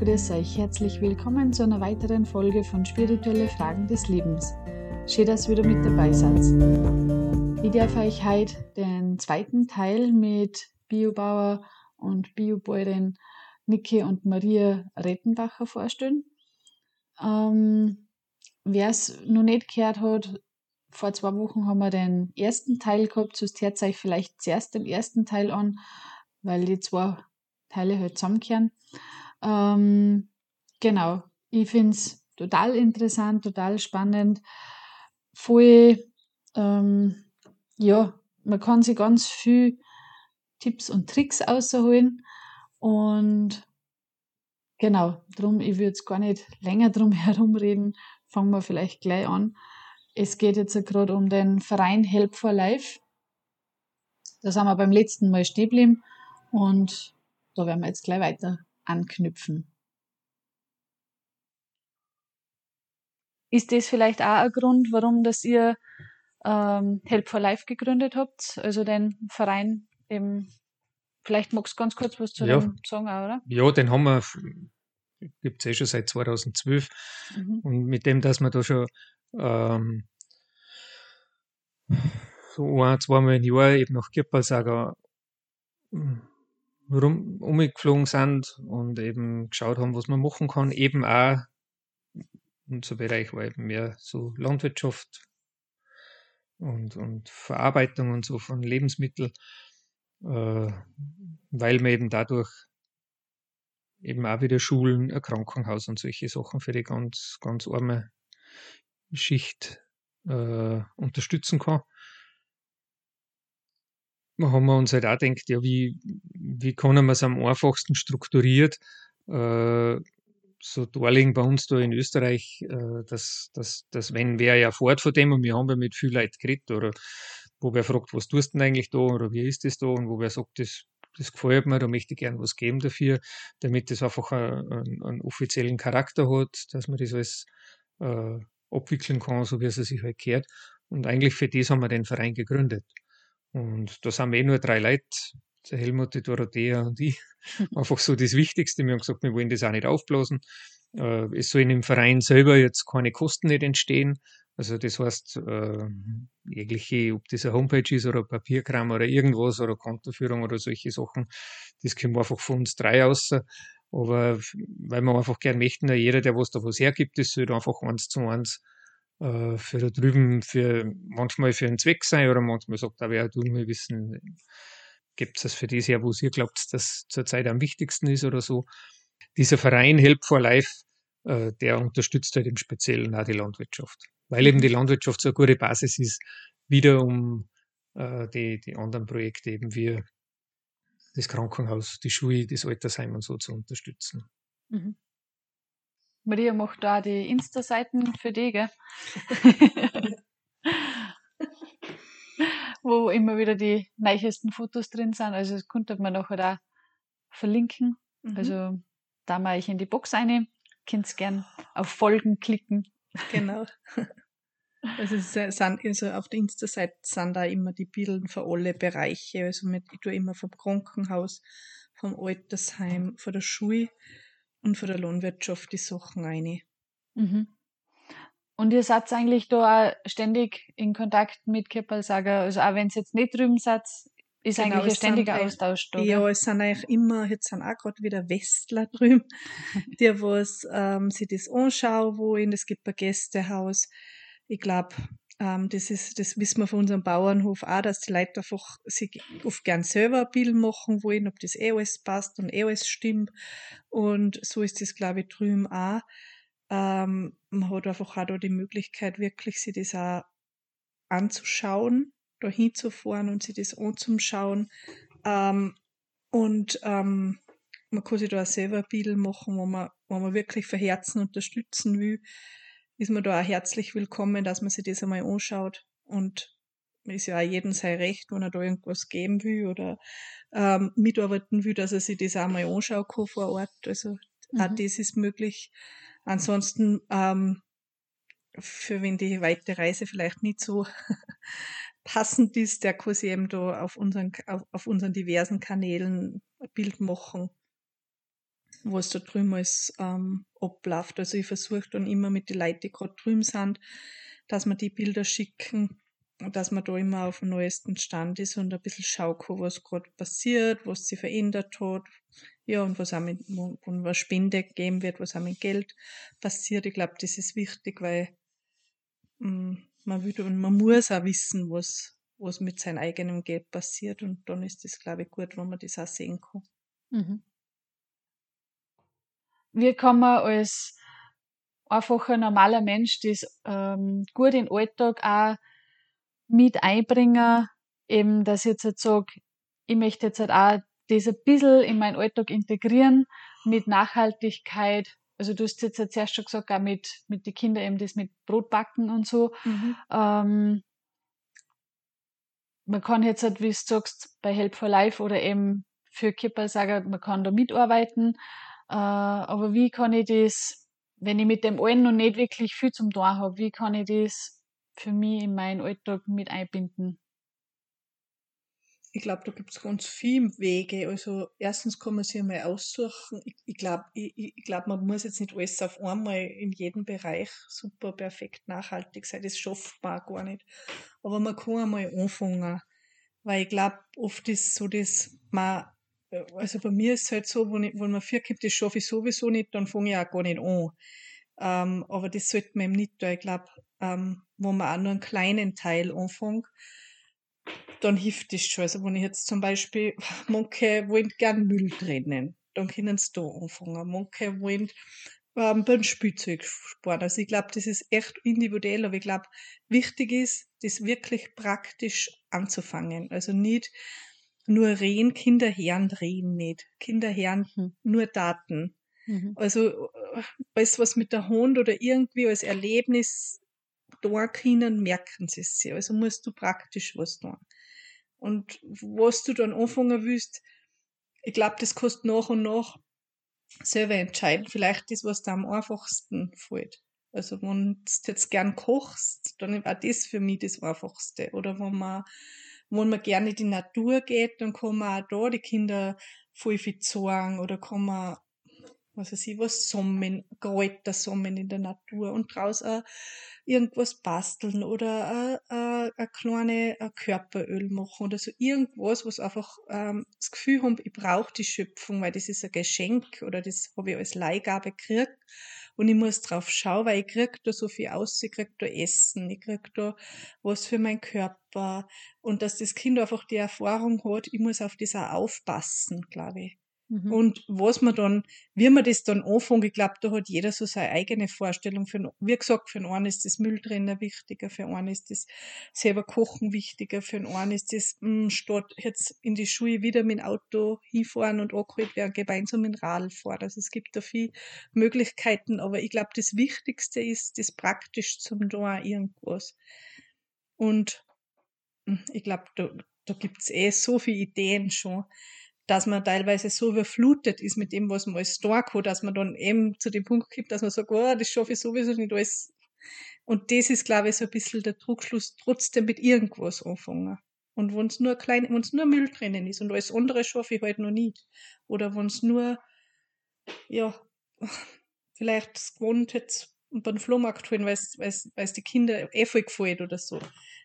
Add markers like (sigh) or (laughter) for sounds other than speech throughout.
grüß euch. Herzlich willkommen zu einer weiteren Folge von Spirituelle Fragen des Lebens. Schön, dass ihr wieder mit dabei seid. Ich darf euch heute den zweiten Teil mit Biobauer und Biobäuerin Niki und Maria Rettenbacher vorstellen. Ähm, Wer es noch nicht gehört hat, vor zwei Wochen haben wir den ersten Teil gehabt, sonst hört euch vielleicht zuerst den ersten Teil an, weil die zwei Teile halt zusammenkehren. Ähm, genau, ich finde es total interessant, total spannend, voll, ähm, ja, man kann sich ganz viel Tipps und Tricks ausholen und genau, drum, ich würde jetzt gar nicht länger (laughs) drum herumreden, fangen wir vielleicht gleich an. Es geht jetzt gerade um den Verein Help for Life. Da sind wir beim letzten Mal stehen geblieben und da werden wir jetzt gleich weiter anknüpfen. Ist das vielleicht auch ein Grund, warum dass ihr ähm, Help for Life gegründet habt? Also den Verein eben, vielleicht magst du ganz kurz was zu ja. dem sagen, auch, oder? Ja, den haben wir, gibt es eh schon seit 2012. Mhm. Und mit dem, dass wir da schon ähm, so ein, zweimal im Jahr eben nach Kirpalsager rum, umgeflogen sind und eben geschaut haben, was man machen kann. Eben auch, unser Bereich war eben mehr so Landwirtschaft und, und Verarbeitung und so von Lebensmitteln, äh, weil man eben dadurch eben auch wieder Schulen, ein Krankenhaus und solche Sachen für die ganz, ganz arme Schicht äh, unterstützen kann haben wir uns halt auch gedacht, ja, wie, wie können wir es am einfachsten strukturiert äh, so darlegen bei uns da in Österreich, äh, dass, dass, dass wenn wer ja fort von dem und wir haben ja mit viel Leuten geredet oder wo wer fragt, was tust du denn eigentlich da oder wie ist das da und wo wer sagt, das, das gefällt mir, da möchte ich gern was geben dafür, damit das einfach einen, einen offiziellen Charakter hat, dass man das alles äh, abwickeln kann, so wie es sich halt gehört. Und eigentlich für das haben wir den Verein gegründet. Und da sind wir eh nur drei Leute, der Helmut, die Dorothea und ich. (laughs) Einfach so das Wichtigste. Wir haben gesagt, wir wollen das auch nicht aufblasen. Äh, es sollen im Verein selber jetzt keine Kosten nicht entstehen. Also das heißt, äh, jegliche, ob das eine Homepage ist oder Papierkram oder irgendwas oder Kontoführung oder solche Sachen, das können wir einfach von uns drei aus. Aber weil wir einfach gern möchten, jeder, der was da was hergibt, das soll einfach eins zu eins äh, für da drüben für manchmal für einen Zweck sein oder manchmal sagt aber ja, du, wir wissen, gibt es das für das her, wo ihr glaubt, dass zurzeit am wichtigsten ist oder so. Dieser Verein Help for Life, äh, der unterstützt halt im Speziellen auch die Landwirtschaft, weil eben die mhm. Landwirtschaft so eine gute Basis ist, wieder um äh, die, die anderen Projekte eben wie das Krankenhaus, die Schule, das Altersheim und so zu unterstützen. Mhm. Maria macht da die Insta-Seiten für dich, gell? (laughs) Wo immer wieder die neuesten Fotos drin sind. Also das könnte man nachher da verlinken. Mhm. Also da mal ich in die Box eine. Könnt gern auf Folgen klicken. Genau. Also, sind, also auf der Insta-Seite sind da immer die Bilder für alle Bereiche. Also mit, ich tue immer vom Krankenhaus, vom Altersheim, von der Schule und von der Lohnwirtschaft die Sachen eine. Mhm. Und ihr seid eigentlich da auch ständig in Kontakt mit Keppelsager, also auch wenn es jetzt nicht drüben seid, ist genau, eigentlich ein ständiger Austausch da. Ja, es sind eigentlich immer, jetzt sind auch gerade wieder Westler drüben, (laughs) die was ähm, sich das anschauen wollen. Es gibt ein Gästehaus. Ich glaube, das ist, das wissen wir von unserem Bauernhof auch, dass die Leute einfach sich oft gern selber ein Bild machen wollen, ob das eh alles passt und eh alles stimmt. Und so ist das, glaube ich, drüben auch. Ähm, man hat einfach auch da die Möglichkeit, wirklich sich das auch anzuschauen, da hinzufahren und sich das anzuschauen. Ähm, und ähm, man kann sich da auch selber ein Bild machen, wo man, wo man wirklich von Herzen unterstützen will ist man da auch herzlich willkommen, dass man sich das einmal anschaut und ist ja auch jedem sein Recht, wenn er da irgendwas geben will oder ähm, mitarbeiten will, dass er sich das auch mal anschauen kann vor Ort. Also mhm. auch das ist möglich. Ansonsten, ähm, für wenn die weite Reise vielleicht nicht so (laughs) passend ist, der kann sich eben da auf unseren, auf, auf unseren diversen Kanälen ein Bild machen. Was da drüben alles ähm, abläuft. Also ich versuche dann immer mit den Leuten, die gerade drüben sind, dass wir die Bilder schicken, dass man da immer auf dem neuesten Stand ist und ein bisschen kann, was gerade passiert, was sich verändert hat, ja, und was auch mit, wo was Spende gegeben wird, was auch mit Geld passiert. Ich glaube, das ist wichtig, weil mh, mm, man will und man muss auch wissen, was, was mit seinem eigenen Geld passiert und dann ist das, glaube ich, gut, wenn man das auch sehen kann. Mhm. Wie kann man als einfacher normaler Mensch das ähm, gut in den Alltag auch mit einbringen, eben, dass ich jetzt halt sage, ich möchte jetzt halt auch das ein bisschen in meinen Alltag integrieren mit Nachhaltigkeit. Also du hast jetzt ja zuerst schon gesagt, auch mit, mit den Kindern eben das mit Brotbacken und so. Mhm. Ähm, man kann jetzt halt, wie du sagst, bei Help for Life oder eben für Kipper sagen, man kann da mitarbeiten. Äh, aber wie kann ich das, wenn ich mit dem allen noch nicht wirklich viel zum tun habe, wie kann ich das für mich in meinen Alltag mit einbinden? Ich glaube, da gibt es ganz viele Wege. Also erstens kann man sich einmal aussuchen. Ich, ich glaube, ich, ich glaub, man muss jetzt nicht alles auf einmal in jedem Bereich super perfekt nachhaltig sein. Das schafft man gar nicht. Aber man kann einmal anfangen. Weil ich glaube, oft ist so das, man, also bei mir ist es halt so, wenn, ich, wenn man vier gibt, das schaffe ich sowieso nicht, dann fange ich auch gar nicht an. Ähm, aber das sollte man eben nicht tun. Ich glaube, ähm, wo man auch nur einen kleinen Teil anfängt, dann hilft das schon. Also wenn ich jetzt zum Beispiel, (laughs) manche wollen gern Müll trennen, dann können sie da anfangen. Manche wollen ähm, beim Spielzeug sparen. Also ich glaube, das ist echt individuell, aber ich glaube, wichtig ist, das wirklich praktisch anzufangen. Also nicht nur reden, Kinder hören reden nicht. Kinder hören mhm. nur Daten. Mhm. Also alles, was mit der Hund oder irgendwie als Erlebnis da können, merken sie es sich. Also musst du praktisch was tun. Und was du dann anfangen willst, ich glaube, das kostet nach und nach selber entscheiden. Vielleicht das, was da am einfachsten fällt. Also wenn du jetzt gern kochst, dann war das für mich das Einfachste. Oder wenn man, wenn man gerne in die Natur geht, dann kann man auch da die Kinder voll viel oder kann man, was weiß ich, was sammeln, Kräuter sammeln in der Natur und draußen auch irgendwas basteln oder äh, äh, ein kleine äh, Körperöl machen oder so irgendwas, was einfach ähm, das Gefühl haben, ich brauche die Schöpfung, weil das ist ein Geschenk oder das habe ich als Leihgabe gekriegt und ich muss drauf schauen, weil ich krieg da so viel aus, ich krieg da Essen, ich krieg da was für meinen Körper und dass das Kind einfach die Erfahrung hat, ich muss auf das auch aufpassen, glaube ich. Mhm. Und was man dann, wie man das dann anfängt, ich glaube, da hat jeder so seine eigene Vorstellung. Für, wie gesagt, für einen ist das Mülltrenner wichtiger, für einen ist das selber Kochen wichtiger, für einen ist das, mh, hm, statt jetzt in die Schule wieder mit dem Auto hinfahren und angeholt werden, gemeinsam mit Radl fahren. Also es gibt da viele Möglichkeiten, aber ich glaube, das Wichtigste ist, das praktisch zum da irgendwas. Und hm, ich glaube, da, da gibt's eh so viele Ideen schon dass man teilweise so überflutet ist mit dem, was man alles tun kann, dass man dann eben zu dem Punkt kommt, dass man sagt, oh, das schaffe ich sowieso nicht alles. Und das ist, glaube ich, so ein bisschen der Druckschluss, trotzdem mit irgendwas anfangen. Und wenn es nur klein, wenn nur Müll drinnen ist und alles andere schaffe ich halt noch nicht. Oder wenn es nur, ja, (laughs) vielleicht das gewohnt jetzt beim Flohmarkt holen, weil es die Kinder eh voll gefällt oder so.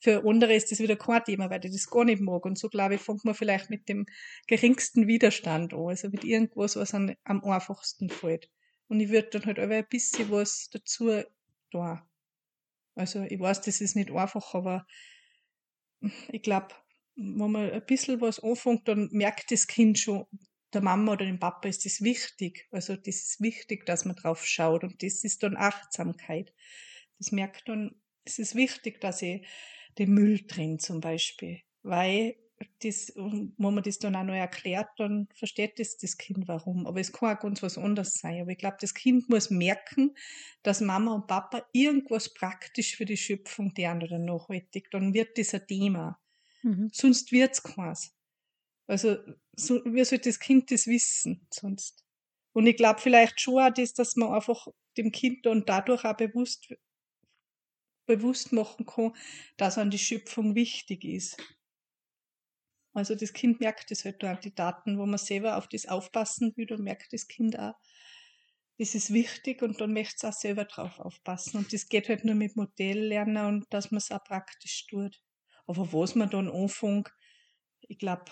Für andere ist das wieder kein Thema, weil die das gar nicht mag. Und so, glaube ich, fängt man vielleicht mit dem geringsten Widerstand an. Also mit irgendwas, was an, am einfachsten fällt. Und ich würde dann halt aber ein bisschen was dazu tun. Also ich weiß, das ist nicht einfach, aber ich glaube, wenn man ein bisschen was anfängt, dann merkt das Kind schon, der Mama oder dem Papa ist das wichtig. Also das ist wichtig, dass man drauf schaut und das ist dann Achtsamkeit. Das merkt dann, es ist wichtig, dass ich den Müll drin zum Beispiel, weil das, wenn man das dann auch noch erklärt, dann versteht das das Kind warum. Aber es kann auch ganz was anderes sein. Aber ich glaube, das Kind muss merken, dass Mama und Papa irgendwas praktisch für die Schöpfung deren oder nachhaltig, dann wird das ein Thema. Mhm. Sonst wird's keins. Also, so, wie soll das Kind das wissen sonst? Und ich glaube vielleicht schon auch das, dass man einfach dem Kind dann dadurch auch bewusst bewusst machen kann, dass an die Schöpfung wichtig ist. Also das Kind merkt das halt an die Daten, wo man selber auf das aufpassen will, dann merkt das Kind auch, das ist wichtig und dann möchte es auch selber drauf aufpassen. Und das geht halt nur mit Modelllernen und dass man es auch praktisch tut. Aber was man dann anfängt, ich glaube,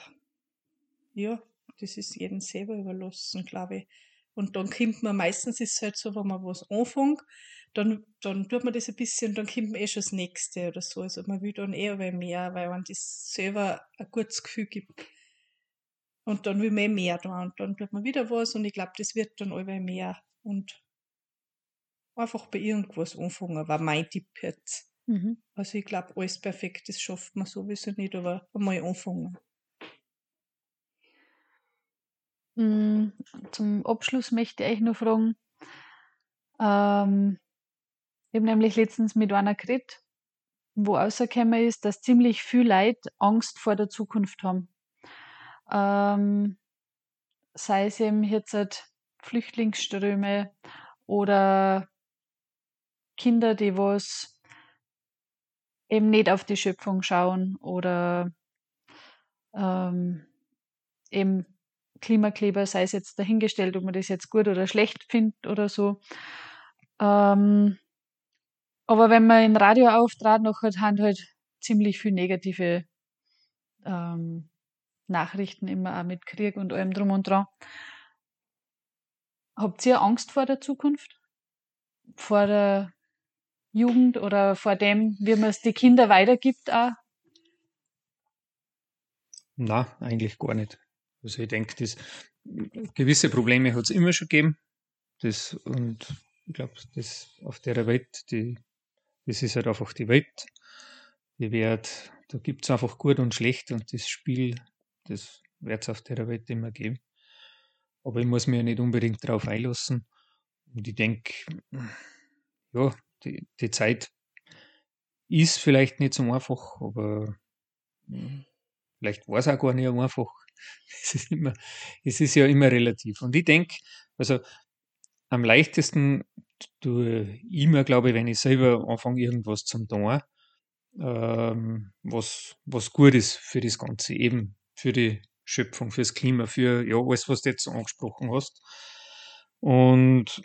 ja, das ist jedem selber überlassen, glaube ich. Und dann kommt man, meistens ist es halt so, wenn man was anfängt, dann, dann tut man das ein bisschen, dann kommt man eh schon das Nächste oder so. Also man will dann eher mehr, weil man das selber ein gutes Gefühl gibt. Und dann will man mehr da und dann tut man wieder was und ich glaube, das wird dann allweil mehr. Und einfach bei irgendwas anfangen, war mein Tipp jetzt. Mhm. Also ich glaube, alles perfekt, das schafft man sowieso nicht, aber einmal anfangen. Zum Abschluss möchte ich euch noch fragen, ähm, ich habe nämlich letztens mit einer geredet, wo rausgekommen ist, dass ziemlich viel Leute Angst vor der Zukunft haben. Ähm, sei es eben jetzt halt Flüchtlingsströme oder Kinder, die was eben nicht auf die Schöpfung schauen oder ähm, eben Klimakleber, sei es jetzt dahingestellt, ob man das jetzt gut oder schlecht findet oder so. Ähm, aber wenn man in Radio auftrat, noch hat halt ziemlich viel negative ähm, Nachrichten immer auch mit Krieg und allem drum und dran. Habt ihr Angst vor der Zukunft? Vor der Jugend oder vor dem, wie man es die Kinder weitergibt auch? Na, eigentlich gar nicht. Also ich denke, das gewisse Probleme hat es immer schon gegeben. Das, und ich glaube, das auf der Welt, die, das ist halt einfach die Welt. Die wird, da gibt es einfach gut und schlecht und das Spiel, das wird es auf der Welt immer geben. Aber ich muss mich ja nicht unbedingt darauf einlassen. Und ich denke, ja, die, die Zeit ist vielleicht nicht so einfach, aber hm, vielleicht war es auch gar nicht einfach. Es ist, immer, es ist ja immer relativ. Und ich denke, also am leichtesten tue ich mir, glaube ich, wenn ich selber anfange, irgendwas zum tun, ähm, was, was gut ist für das Ganze, eben für die Schöpfung, fürs Klima, für ja, alles, was du jetzt angesprochen hast. Und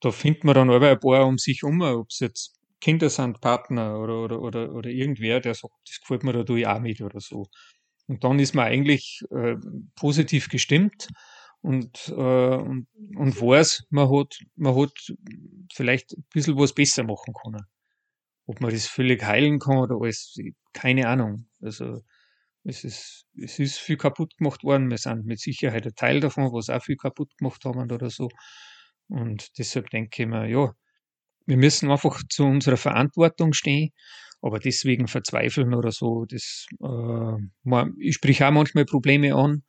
da findet man dann aber ein paar um sich um, ob es jetzt Kinder sind, Partner oder, oder, oder, oder irgendwer, der sagt, das gefällt mir, da tue ich auch mit oder so. Und dann ist man eigentlich äh, positiv gestimmt und, äh, und, und weiß, man hat, man hat vielleicht ein bisschen was besser machen können. Ob man das völlig heilen kann oder alles, keine Ahnung. Also es ist, es ist viel kaputt gemacht worden. Wir sind mit Sicherheit ein Teil davon, was auch viel kaputt gemacht haben oder so. Und deshalb denke ich mir, ja, wir müssen einfach zu unserer Verantwortung stehen aber deswegen verzweifeln oder so, das, äh, ich sprich auch manchmal Probleme an,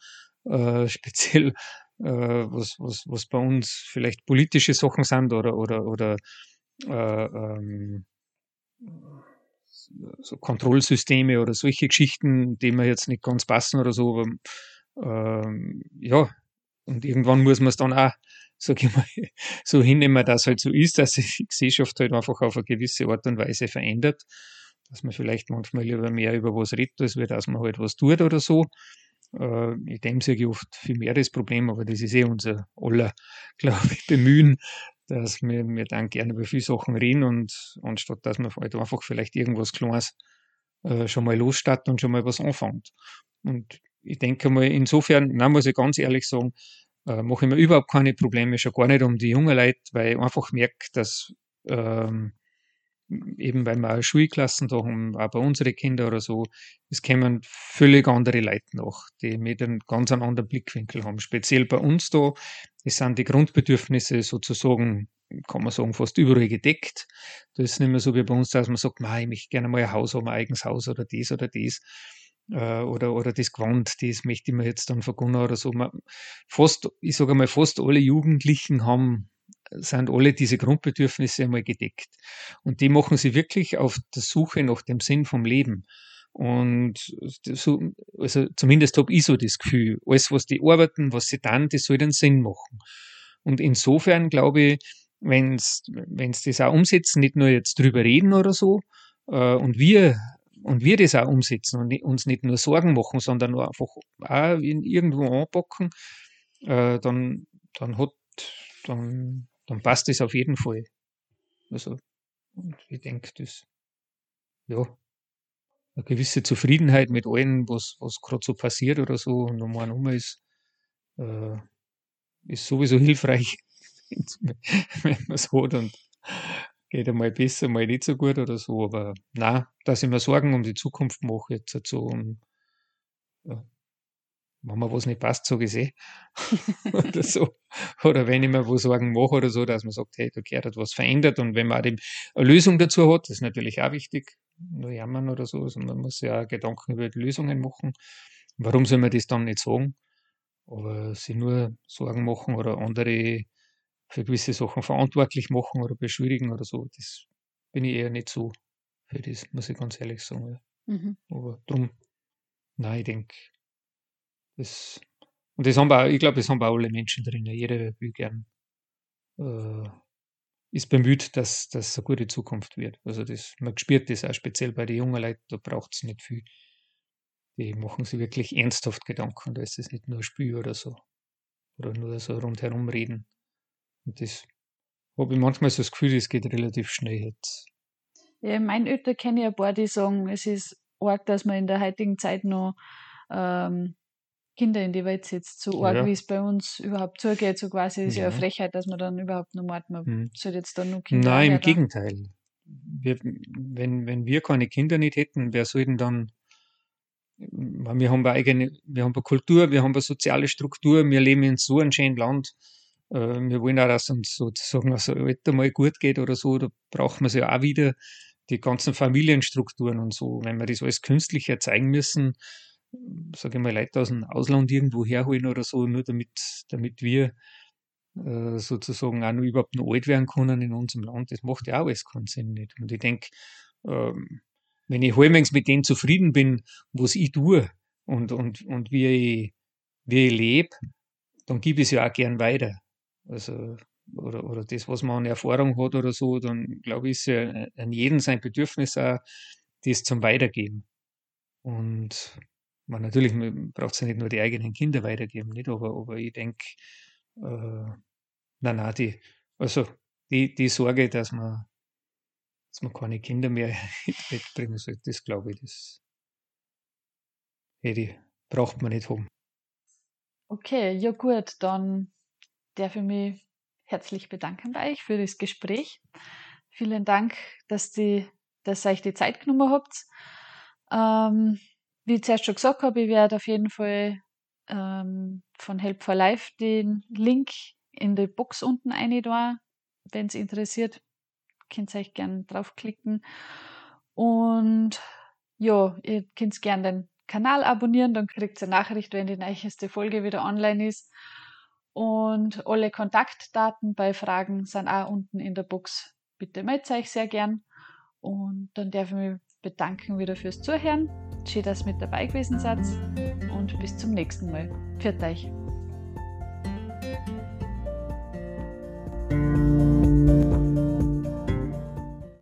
äh, (laughs) speziell äh, was, was, was bei uns vielleicht politische Sachen sind oder, oder, oder äh, ähm, so Kontrollsysteme oder solche Geschichten, die mir jetzt nicht ganz passen oder so. Aber, ähm, ja, und irgendwann muss man es dann auch, (laughs) sag ich mal, so hinnehmen, dass halt so ist, dass sich die Gesellschaft halt einfach auf eine gewisse Art und Weise verändert dass man vielleicht manchmal lieber mehr über was redet, als dass man halt was tut oder so. Äh, ich denke, sehe ich oft viel mehr das Problem, aber das ist eh unser aller, (laughs) glaube ich, Bemühen, dass wir, wir dann gerne über viele Sachen reden und anstatt dass man halt einfach vielleicht irgendwas Kleines äh, schon mal losstarten und schon mal was anfängt. Und ich denke mal, insofern, na, muss ich ganz ehrlich sagen, äh, mache ich mir überhaupt keine Probleme, schon gar nicht um die jungen Leute, weil ich einfach merke, dass ähm, eben weil wir Schulklassen da haben, auch bei unseren Kindern oder so, es kommen völlig andere Leute nach, die mit einem ganz anderen Blickwinkel haben. Speziell bei uns da, es sind die Grundbedürfnisse sozusagen, kann man sagen, fast überall gedeckt. Da ist nicht mehr so wie bei uns, dass man sagt, ich möchte gerne mal ein Haus haben, ein eigenes Haus oder das oder das. Äh, oder, oder das Gewand, das möchte ich mir jetzt dann vergunnen oder so. fast, ich sage mal, fast alle Jugendlichen haben sind alle diese Grundbedürfnisse einmal gedeckt. Und die machen sie wirklich auf der Suche nach dem Sinn vom Leben. Und so, also zumindest habe ich so das Gefühl, alles, was die arbeiten, was sie dann, das soll den Sinn machen. Und insofern glaube ich, wenn es das auch umsetzen, nicht nur jetzt drüber reden oder so, äh, und wir und wir das auch umsetzen und uns nicht nur Sorgen machen, sondern einfach auch irgendwo anpacken, äh, dann, dann hat, dann, dann passt das auf jeden Fall. Also, und ich denke, das, ja, eine gewisse Zufriedenheit mit allem, was, was gerade so passiert oder so und um einen herum ist, äh, ist sowieso hilfreich, (laughs) wenn man es hat und geht einmal besser, mal nicht so gut oder so, aber na, dass ich mir Sorgen um die Zukunft mache jetzt so und ja, wenn mir was nicht passt, sage ich eh. (laughs) oder so. Oder wenn ich mir was Sorgen mache oder so, dass man sagt, hey, da gehört was verändert und wenn man auch die, eine Lösung dazu hat, das ist natürlich auch wichtig, nur jammern oder so, also man muss ja auch Gedanken über die Lösungen machen. Warum soll man das dann nicht sagen? Aber sich nur Sorgen machen oder andere für gewisse Sachen verantwortlich machen oder beschuldigen oder so, das bin ich eher nicht so für das, muss ich ganz ehrlich sagen. Ja. Mhm. Aber drum, nein, ich denke, das, und das haben wir auch, ich glaube, das haben wir alle Menschen drin. Jeder will gern, äh, ist bemüht, dass das eine gute Zukunft wird. Also das, man spürt das auch speziell bei den jungen Leuten, da braucht es nicht viel. Die machen sich wirklich ernsthaft Gedanken, da ist es nicht nur Spiel oder so. Oder nur so rundherum reden. Und das habe ich manchmal so das Gefühl, das geht relativ schnell jetzt. Ja, mein Ötter kenne ich ein paar, die sagen, es ist arg, dass man in der heutigen Zeit noch ähm, Kinder in die Welt setzt, so arg, ja. wie es bei uns überhaupt zugeht, so quasi ist ja, ja eine Frechheit, dass man dann überhaupt noch macht, man hm. soll jetzt dann nur Kinder Nein, im Gegenteil. Wir, wenn, wenn wir keine Kinder nicht hätten, wer soll denn dann wir haben eine eigene, wir haben eine Kultur, wir haben eine soziale Struktur, wir leben in so einem schönen Land. Äh, wir wollen auch, dass uns sozusagen also Alter mal gut geht oder so, da braucht man es ja auch wieder die ganzen Familienstrukturen und so. Wenn wir das alles künstlich erzeugen müssen, sage ich mal, Leute aus dem Ausland irgendwo herholen oder so, nur damit, damit wir äh, sozusagen auch noch überhaupt noch alt werden können in unserem Land. Das macht ja auch alles keinen Sinn nicht. Und ich denke, ähm, wenn ich halbwegs mit dem zufrieden bin, was ich tue und, und, und wie ich, wie ich lebe, dann gebe ich es ja auch gern weiter. Also, oder, oder das, was man an Erfahrung hat oder so, dann glaube ich, ist ja an jedem sein Bedürfnis auch, das zum Weitergeben. Und man natürlich braucht es ja nicht nur die eigenen Kinder weitergeben, nicht? Aber, aber ich denke, äh, nein, nein, die, also die, die Sorge, dass man, dass man keine Kinder mehr (laughs) ins Bett bringen sollte, das glaube ich, das die braucht man nicht haben. Okay, ja gut, dann darf ich mich herzlich bedanken bei euch für das Gespräch. Vielen Dank, dass, die, dass ihr euch die Zeit genommen habt. Ähm, wie ich zuerst schon gesagt habe, ich werde auf jeden Fall ähm, von Help for Life den Link in die Box unten rein da. Wenn es interessiert, könnt ihr euch gerne draufklicken. Und ja, ihr könnt gerne den Kanal abonnieren, dann kriegt ihr eine Nachricht, wenn die neueste Folge wieder online ist. Und alle Kontaktdaten bei Fragen sind auch unten in der Box. Bitte meldet euch sehr gern. Und dann darf ich mich bedanken wieder fürs Zuhören. Schön, dass ihr mit dabei gewesen seid und bis zum nächsten Mal. Pfiat euch!